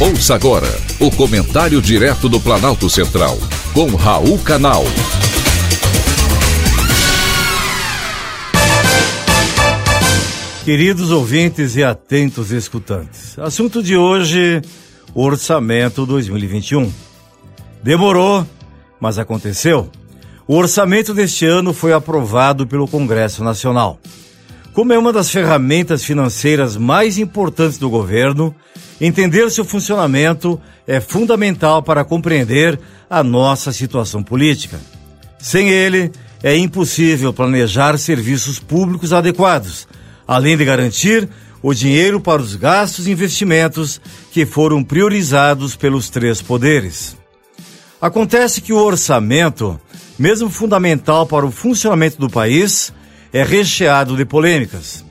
Ouça agora o comentário direto do Planalto Central, com Raul Canal. Queridos ouvintes e atentos escutantes, assunto de hoje: Orçamento 2021. Demorou, mas aconteceu. O orçamento deste ano foi aprovado pelo Congresso Nacional. Como é uma das ferramentas financeiras mais importantes do governo, entender seu funcionamento é fundamental para compreender a nossa situação política. Sem ele, é impossível planejar serviços públicos adequados, além de garantir o dinheiro para os gastos e investimentos que foram priorizados pelos três poderes. Acontece que o orçamento, mesmo fundamental para o funcionamento do país, é recheado de polêmicas.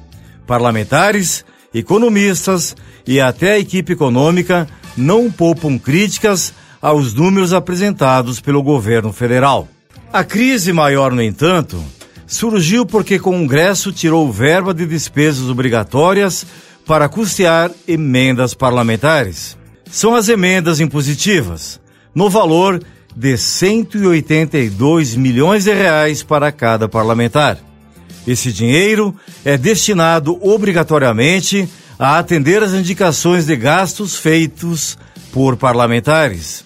Parlamentares, economistas e até a equipe econômica não poupam críticas aos números apresentados pelo governo federal. A crise maior, no entanto, surgiu porque o Congresso tirou verba de despesas obrigatórias para custear emendas parlamentares. São as emendas impositivas, no valor de 182 milhões de reais para cada parlamentar. Esse dinheiro é destinado obrigatoriamente a atender às indicações de gastos feitos por parlamentares.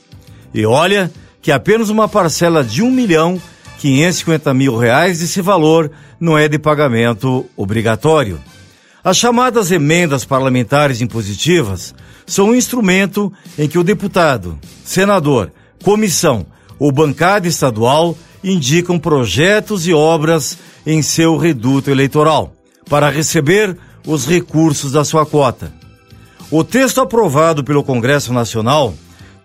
E olha que apenas uma parcela de 1 milhão 550 mil reais desse valor não é de pagamento obrigatório. As chamadas emendas parlamentares impositivas são um instrumento em que o deputado, senador, comissão ou bancada estadual indicam projetos e obras em seu reduto eleitoral para receber os recursos da sua cota. O texto aprovado pelo Congresso Nacional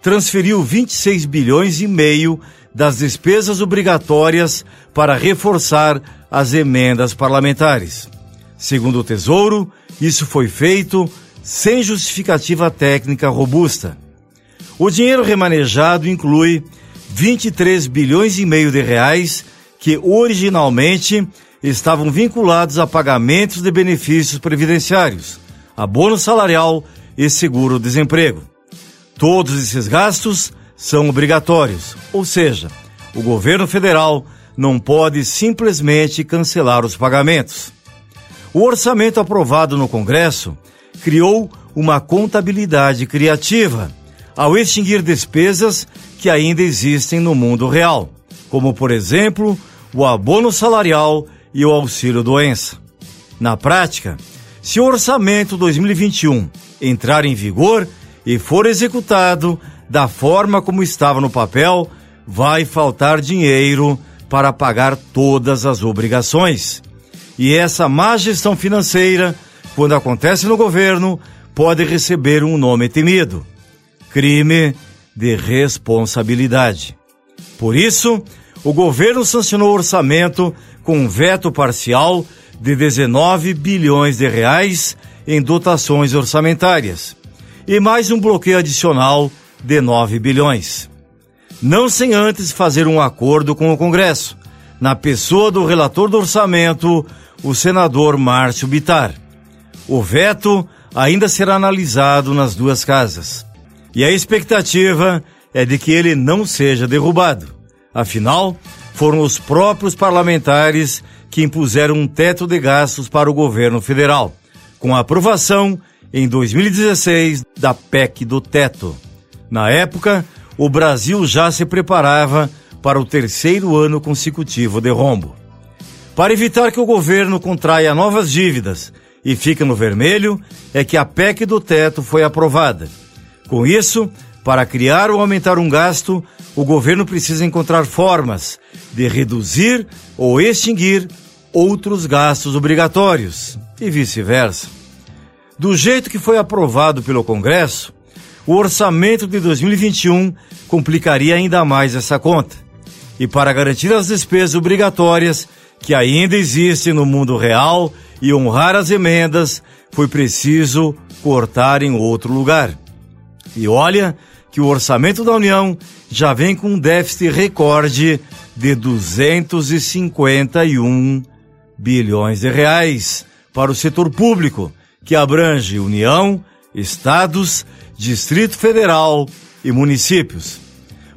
transferiu 26 bilhões e meio das despesas obrigatórias para reforçar as emendas parlamentares. Segundo o Tesouro, isso foi feito sem justificativa técnica robusta. O dinheiro remanejado inclui 23 bilhões e meio de reais que originalmente estavam vinculados a pagamentos de benefícios previdenciários, abono salarial e seguro-desemprego. Todos esses gastos são obrigatórios, ou seja, o governo federal não pode simplesmente cancelar os pagamentos. O orçamento aprovado no Congresso criou uma contabilidade criativa ao extinguir despesas que ainda existem no mundo real, como, por exemplo, o abono salarial e o auxílio doença. Na prática, se o orçamento 2021 entrar em vigor e for executado da forma como estava no papel, vai faltar dinheiro para pagar todas as obrigações. E essa má gestão financeira, quando acontece no governo, pode receber um nome temido: crime de responsabilidade. Por isso, o governo sancionou o orçamento com um veto parcial de 19 bilhões de reais em dotações orçamentárias e mais um bloqueio adicional de 9 bilhões. Não sem antes fazer um acordo com o Congresso, na pessoa do relator do orçamento, o senador Márcio Bitar. O veto ainda será analisado nas duas casas. E a expectativa é de que ele não seja derrubado. Afinal, foram os próprios parlamentares que impuseram um teto de gastos para o governo federal, com a aprovação em 2016 da PEC do teto. Na época, o Brasil já se preparava para o terceiro ano consecutivo de rombo. Para evitar que o governo contraia novas dívidas e fique no vermelho, é que a PEC do teto foi aprovada. Com isso, para criar ou aumentar um gasto, o governo precisa encontrar formas de reduzir ou extinguir outros gastos obrigatórios e vice-versa. Do jeito que foi aprovado pelo Congresso, o orçamento de 2021 complicaria ainda mais essa conta. E para garantir as despesas obrigatórias que ainda existem no mundo real e honrar as emendas, foi preciso cortar em outro lugar. E olha que o orçamento da União já vem com um déficit recorde de 251 bilhões de reais para o setor público, que abrange União, estados, Distrito Federal e municípios.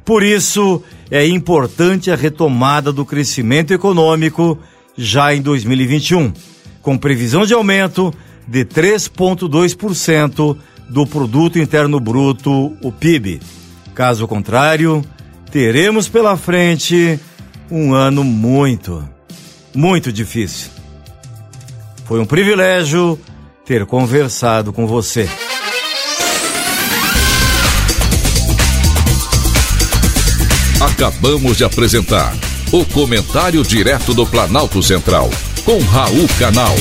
Por isso, é importante a retomada do crescimento econômico já em 2021, com previsão de aumento de 3,2% do Produto Interno Bruto, o PIB. Caso contrário, teremos pela frente um ano muito, muito difícil. Foi um privilégio ter conversado com você. Acabamos de apresentar o Comentário Direto do Planalto Central, com Raul Canal.